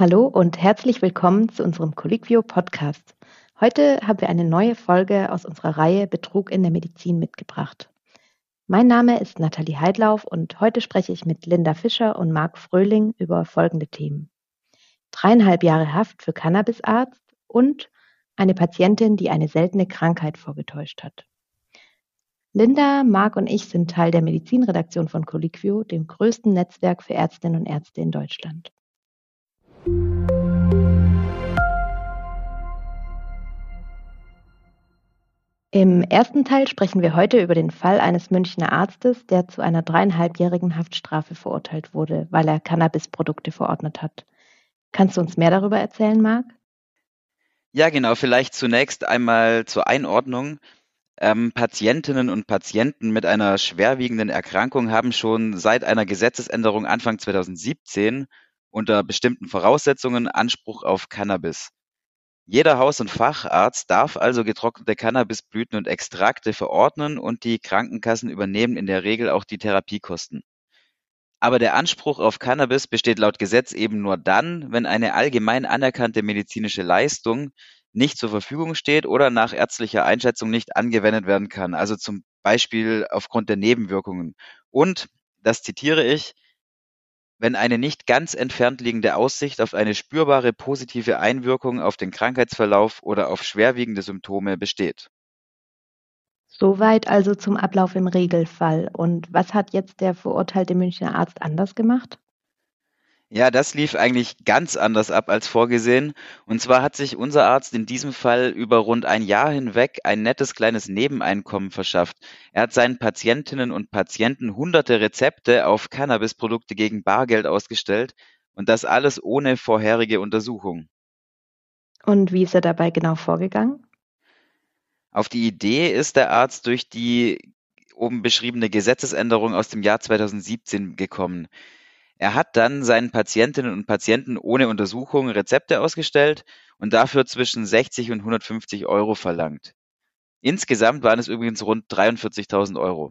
Hallo und herzlich willkommen zu unserem Colliquio Podcast. Heute haben wir eine neue Folge aus unserer Reihe Betrug in der Medizin mitgebracht. Mein Name ist Nathalie Heidlauf und heute spreche ich mit Linda Fischer und Marc Fröhling über folgende Themen. Dreieinhalb Jahre Haft für Cannabisarzt und eine Patientin, die eine seltene Krankheit vorgetäuscht hat. Linda, Marc und ich sind Teil der Medizinredaktion von Colliquio, dem größten Netzwerk für Ärztinnen und Ärzte in Deutschland. Im ersten Teil sprechen wir heute über den Fall eines Münchner Arztes, der zu einer dreieinhalbjährigen Haftstrafe verurteilt wurde, weil er Cannabisprodukte verordnet hat. Kannst du uns mehr darüber erzählen, Marc? Ja, genau. Vielleicht zunächst einmal zur Einordnung. Ähm, Patientinnen und Patienten mit einer schwerwiegenden Erkrankung haben schon seit einer Gesetzesänderung Anfang 2017 unter bestimmten Voraussetzungen Anspruch auf Cannabis. Jeder Haus- und Facharzt darf also getrocknete Cannabisblüten und Extrakte verordnen und die Krankenkassen übernehmen in der Regel auch die Therapiekosten. Aber der Anspruch auf Cannabis besteht laut Gesetz eben nur dann, wenn eine allgemein anerkannte medizinische Leistung nicht zur Verfügung steht oder nach ärztlicher Einschätzung nicht angewendet werden kann, also zum Beispiel aufgrund der Nebenwirkungen. Und, das zitiere ich, wenn eine nicht ganz entfernt liegende Aussicht auf eine spürbare positive Einwirkung auf den Krankheitsverlauf oder auf schwerwiegende Symptome besteht. Soweit also zum Ablauf im Regelfall. Und was hat jetzt der verurteilte Münchner Arzt anders gemacht? Ja, das lief eigentlich ganz anders ab als vorgesehen. Und zwar hat sich unser Arzt in diesem Fall über rund ein Jahr hinweg ein nettes kleines Nebeneinkommen verschafft. Er hat seinen Patientinnen und Patienten hunderte Rezepte auf Cannabisprodukte gegen Bargeld ausgestellt und das alles ohne vorherige Untersuchung. Und wie ist er dabei genau vorgegangen? Auf die Idee ist der Arzt durch die oben beschriebene Gesetzesänderung aus dem Jahr 2017 gekommen. Er hat dann seinen Patientinnen und Patienten ohne Untersuchung Rezepte ausgestellt und dafür zwischen 60 und 150 Euro verlangt. Insgesamt waren es übrigens rund 43.000 Euro.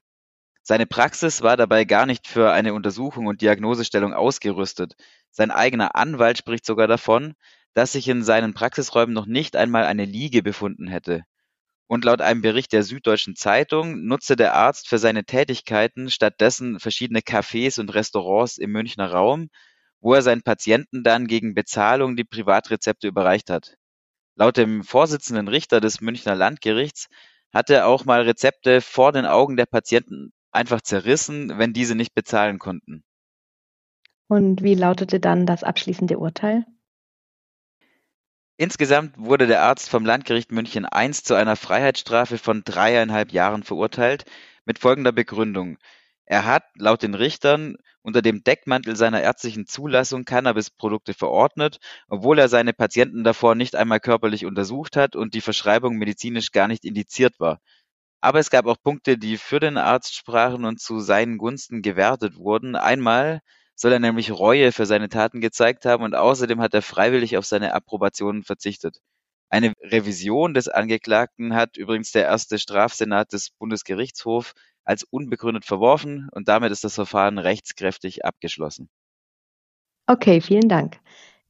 Seine Praxis war dabei gar nicht für eine Untersuchung und Diagnosestellung ausgerüstet. Sein eigener Anwalt spricht sogar davon, dass sich in seinen Praxisräumen noch nicht einmal eine Liege befunden hätte. Und laut einem Bericht der Süddeutschen Zeitung nutzte der Arzt für seine Tätigkeiten stattdessen verschiedene Cafés und Restaurants im Münchner Raum, wo er seinen Patienten dann gegen Bezahlung die Privatrezepte überreicht hat. Laut dem Vorsitzenden Richter des Münchner Landgerichts hat er auch mal Rezepte vor den Augen der Patienten einfach zerrissen, wenn diese nicht bezahlen konnten. Und wie lautete dann das abschließende Urteil? Insgesamt wurde der Arzt vom Landgericht München I zu einer Freiheitsstrafe von dreieinhalb Jahren verurteilt, mit folgender Begründung: Er hat, laut den Richtern, unter dem Deckmantel seiner ärztlichen Zulassung Cannabisprodukte verordnet, obwohl er seine Patienten davor nicht einmal körperlich untersucht hat und die Verschreibung medizinisch gar nicht indiziert war. Aber es gab auch Punkte, die für den Arzt sprachen und zu seinen Gunsten gewertet wurden. Einmal soll er nämlich Reue für seine Taten gezeigt haben und außerdem hat er freiwillig auf seine Approbation verzichtet. Eine Revision des Angeklagten hat übrigens der erste Strafsenat des Bundesgerichtshofs als unbegründet verworfen und damit ist das Verfahren rechtskräftig abgeschlossen. Okay, vielen Dank.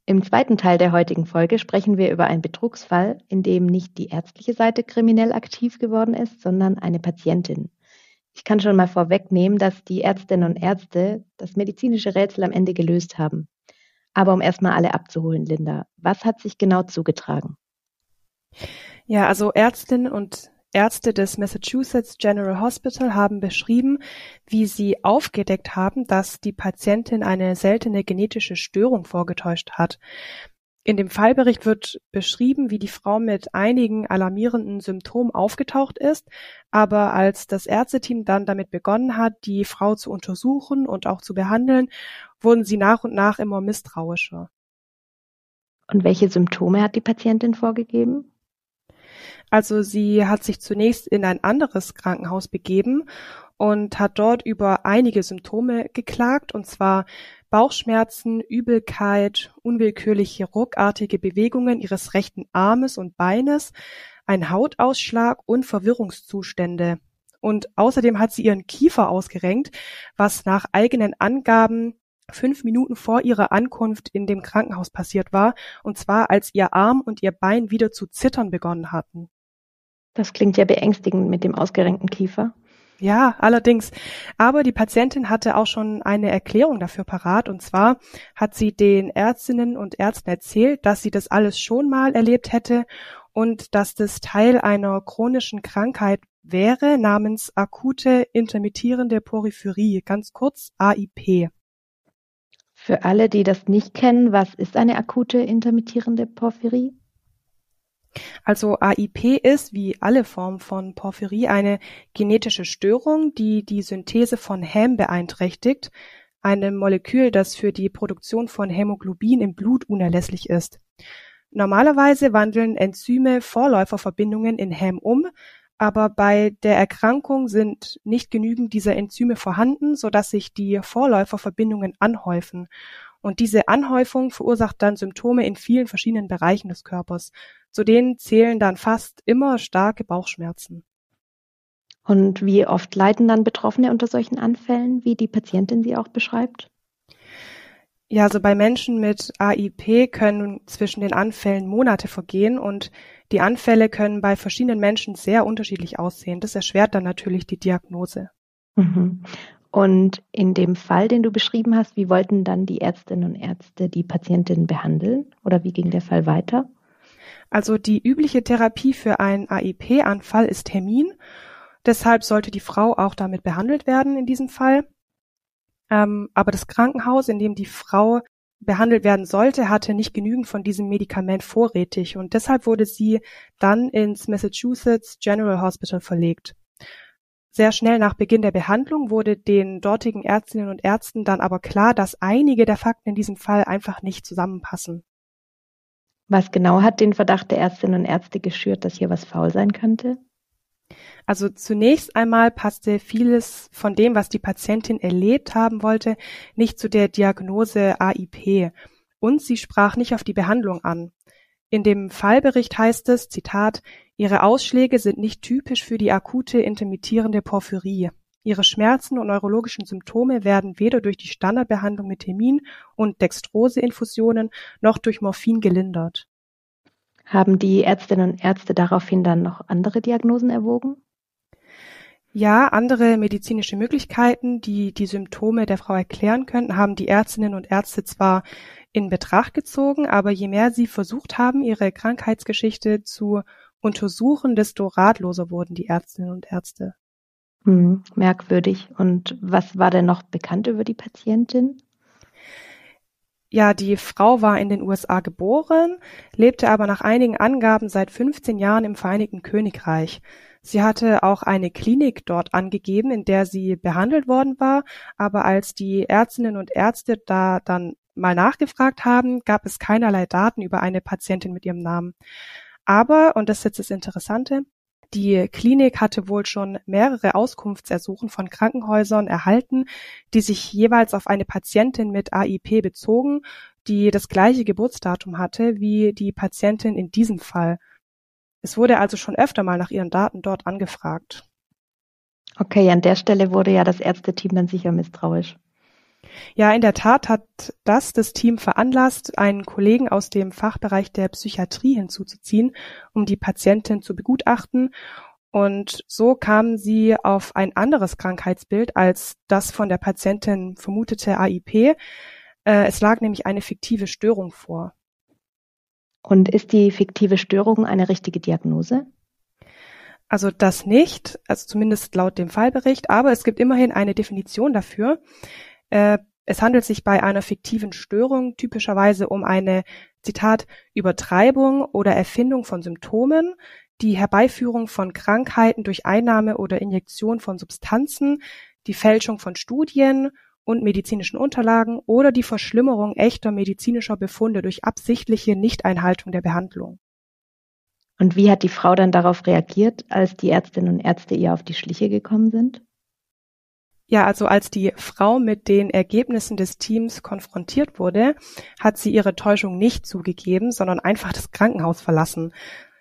Im zweiten Teil der heutigen Folge sprechen wir über einen Betrugsfall, in dem nicht die ärztliche Seite kriminell aktiv geworden ist, sondern eine Patientin. Ich kann schon mal vorwegnehmen, dass die Ärztinnen und Ärzte das medizinische Rätsel am Ende gelöst haben. Aber um erstmal alle abzuholen, Linda, was hat sich genau zugetragen? Ja, also Ärztinnen und Ärzte des Massachusetts General Hospital haben beschrieben, wie sie aufgedeckt haben, dass die Patientin eine seltene genetische Störung vorgetäuscht hat. In dem Fallbericht wird beschrieben, wie die Frau mit einigen alarmierenden Symptomen aufgetaucht ist, aber als das Ärzteteam dann damit begonnen hat, die Frau zu untersuchen und auch zu behandeln, wurden sie nach und nach immer misstrauischer. Und welche Symptome hat die Patientin vorgegeben? Also sie hat sich zunächst in ein anderes Krankenhaus begeben und hat dort über einige Symptome geklagt, und zwar Bauchschmerzen, Übelkeit, unwillkürliche ruckartige Bewegungen ihres rechten Armes und Beines, ein Hautausschlag und Verwirrungszustände. Und außerdem hat sie ihren Kiefer ausgerenkt, was nach eigenen Angaben fünf Minuten vor ihrer Ankunft in dem Krankenhaus passiert war, und zwar als ihr Arm und ihr Bein wieder zu zittern begonnen hatten. Das klingt ja beängstigend mit dem ausgerenkten Kiefer. Ja, allerdings. Aber die Patientin hatte auch schon eine Erklärung dafür parat. Und zwar hat sie den Ärztinnen und Ärzten erzählt, dass sie das alles schon mal erlebt hätte und dass das Teil einer chronischen Krankheit wäre namens akute intermittierende Porphyrie, ganz kurz AIP. Für alle, die das nicht kennen, was ist eine akute intermittierende Porphyrie? Also AIP ist, wie alle Formen von Porphyrie, eine genetische Störung, die die Synthese von Häm beeinträchtigt, einem Molekül, das für die Produktion von Hämoglobin im Blut unerlässlich ist. Normalerweise wandeln Enzyme Vorläuferverbindungen in Häm um, aber bei der Erkrankung sind nicht genügend dieser Enzyme vorhanden, sodass sich die Vorläuferverbindungen anhäufen. Und diese Anhäufung verursacht dann Symptome in vielen verschiedenen Bereichen des Körpers. Zu denen zählen dann fast immer starke Bauchschmerzen. Und wie oft leiden dann Betroffene unter solchen Anfällen, wie die Patientin sie auch beschreibt? Ja, also bei Menschen mit AIP können zwischen den Anfällen Monate vergehen und die Anfälle können bei verschiedenen Menschen sehr unterschiedlich aussehen. Das erschwert dann natürlich die Diagnose. Mhm. Und in dem Fall, den du beschrieben hast, wie wollten dann die Ärztinnen und Ärzte die Patientin behandeln oder wie ging der Fall weiter? Also die übliche Therapie für einen AIP-Anfall ist Termin. Deshalb sollte die Frau auch damit behandelt werden in diesem Fall. Ähm, aber das Krankenhaus, in dem die Frau behandelt werden sollte, hatte nicht genügend von diesem Medikament vorrätig und deshalb wurde sie dann ins Massachusetts General Hospital verlegt. Sehr schnell nach Beginn der Behandlung wurde den dortigen Ärztinnen und Ärzten dann aber klar, dass einige der Fakten in diesem Fall einfach nicht zusammenpassen. Was genau hat den Verdacht der Ärztinnen und Ärzte geschürt, dass hier was faul sein könnte? Also zunächst einmal passte vieles von dem, was die Patientin erlebt haben wollte, nicht zu der Diagnose AIP und sie sprach nicht auf die Behandlung an. In dem Fallbericht heißt es, Zitat, Ihre Ausschläge sind nicht typisch für die akute intermittierende Porphyrie. Ihre Schmerzen und neurologischen Symptome werden weder durch die Standardbehandlung mit Termin und Dextrose-Infusionen noch durch Morphin gelindert. Haben die Ärztinnen und Ärzte daraufhin dann noch andere Diagnosen erwogen? Ja, andere medizinische Möglichkeiten, die die Symptome der Frau erklären könnten, haben die Ärztinnen und Ärzte zwar in Betracht gezogen, aber je mehr sie versucht haben, ihre Krankheitsgeschichte zu untersuchen, desto ratloser wurden die Ärztinnen und Ärzte. Hm, merkwürdig. Und was war denn noch bekannt über die Patientin? Ja, die Frau war in den USA geboren, lebte aber nach einigen Angaben seit 15 Jahren im Vereinigten Königreich. Sie hatte auch eine Klinik dort angegeben, in der sie behandelt worden war, aber als die Ärztinnen und Ärzte da dann mal nachgefragt haben, gab es keinerlei Daten über eine Patientin mit ihrem Namen. Aber, und das ist jetzt das Interessante, die Klinik hatte wohl schon mehrere Auskunftsersuchen von Krankenhäusern erhalten, die sich jeweils auf eine Patientin mit AIP bezogen, die das gleiche Geburtsdatum hatte wie die Patientin in diesem Fall. Es wurde also schon öfter mal nach ihren Daten dort angefragt. Okay, an der Stelle wurde ja das Ärzteteam dann sicher misstrauisch. Ja, in der Tat hat das das Team veranlasst, einen Kollegen aus dem Fachbereich der Psychiatrie hinzuzuziehen, um die Patientin zu begutachten. Und so kamen sie auf ein anderes Krankheitsbild als das von der Patientin vermutete AIP. Äh, es lag nämlich eine fiktive Störung vor. Und ist die fiktive Störung eine richtige Diagnose? Also das nicht, also zumindest laut dem Fallbericht, aber es gibt immerhin eine Definition dafür. Äh, es handelt sich bei einer fiktiven Störung typischerweise um eine, Zitat, Übertreibung oder Erfindung von Symptomen, die Herbeiführung von Krankheiten durch Einnahme oder Injektion von Substanzen, die Fälschung von Studien und medizinischen Unterlagen oder die Verschlimmerung echter medizinischer Befunde durch absichtliche Nichteinhaltung der Behandlung. Und wie hat die Frau dann darauf reagiert, als die Ärztinnen und Ärzte ihr auf die Schliche gekommen sind? Ja, also als die Frau mit den Ergebnissen des Teams konfrontiert wurde, hat sie ihre Täuschung nicht zugegeben, sondern einfach das Krankenhaus verlassen.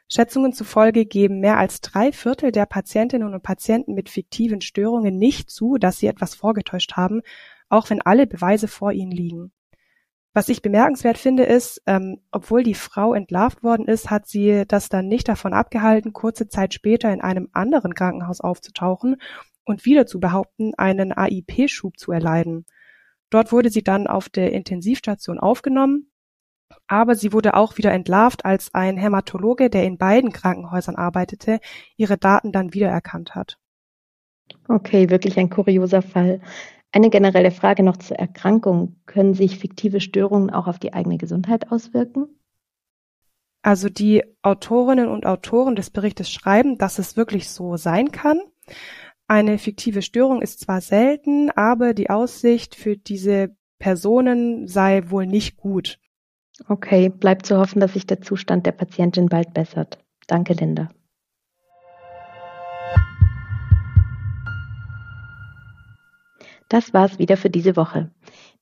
Schätzungen zufolge geben mehr als drei Viertel der Patientinnen und Patienten mit fiktiven Störungen nicht zu, dass sie etwas vorgetäuscht haben. auch wenn alle Beweise vor ihnen liegen. Was ich bemerkenswert finde, ist, ähm, obwohl die Frau entlarvt worden ist, hat sie das dann nicht davon abgehalten, kurze Zeit später in einem anderen Krankenhaus aufzutauchen und wieder zu behaupten, einen AIP-Schub zu erleiden. Dort wurde sie dann auf der Intensivstation aufgenommen, aber sie wurde auch wieder entlarvt, als ein Hämatologe, der in beiden Krankenhäusern arbeitete, ihre Daten dann wiedererkannt hat. Okay, wirklich ein kurioser Fall. Eine generelle Frage noch zur Erkrankung. Können sich fiktive Störungen auch auf die eigene Gesundheit auswirken? Also die Autorinnen und Autoren des Berichtes schreiben, dass es wirklich so sein kann. Eine fiktive Störung ist zwar selten, aber die Aussicht für diese Personen sei wohl nicht gut. Okay, bleibt zu hoffen, dass sich der Zustand der Patientin bald bessert. Danke, Linda. Das war's wieder für diese Woche.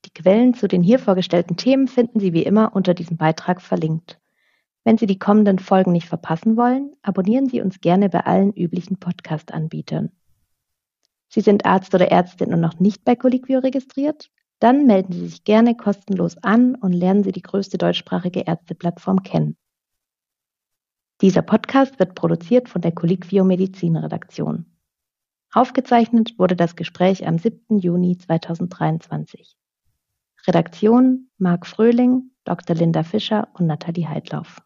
Die Quellen zu den hier vorgestellten Themen finden Sie wie immer unter diesem Beitrag verlinkt. Wenn Sie die kommenden Folgen nicht verpassen wollen, abonnieren Sie uns gerne bei allen üblichen Podcast-Anbietern. Sie sind Arzt oder Ärztin und noch nicht bei Colliquio registriert? Dann melden Sie sich gerne kostenlos an und lernen Sie die größte deutschsprachige Ärzteplattform kennen. Dieser Podcast wird produziert von der Colliquio Medizin Redaktion. Aufgezeichnet wurde das Gespräch am 7. Juni 2023. Redaktion Marc Fröhling, Dr. Linda Fischer und Nathalie Heidlauf.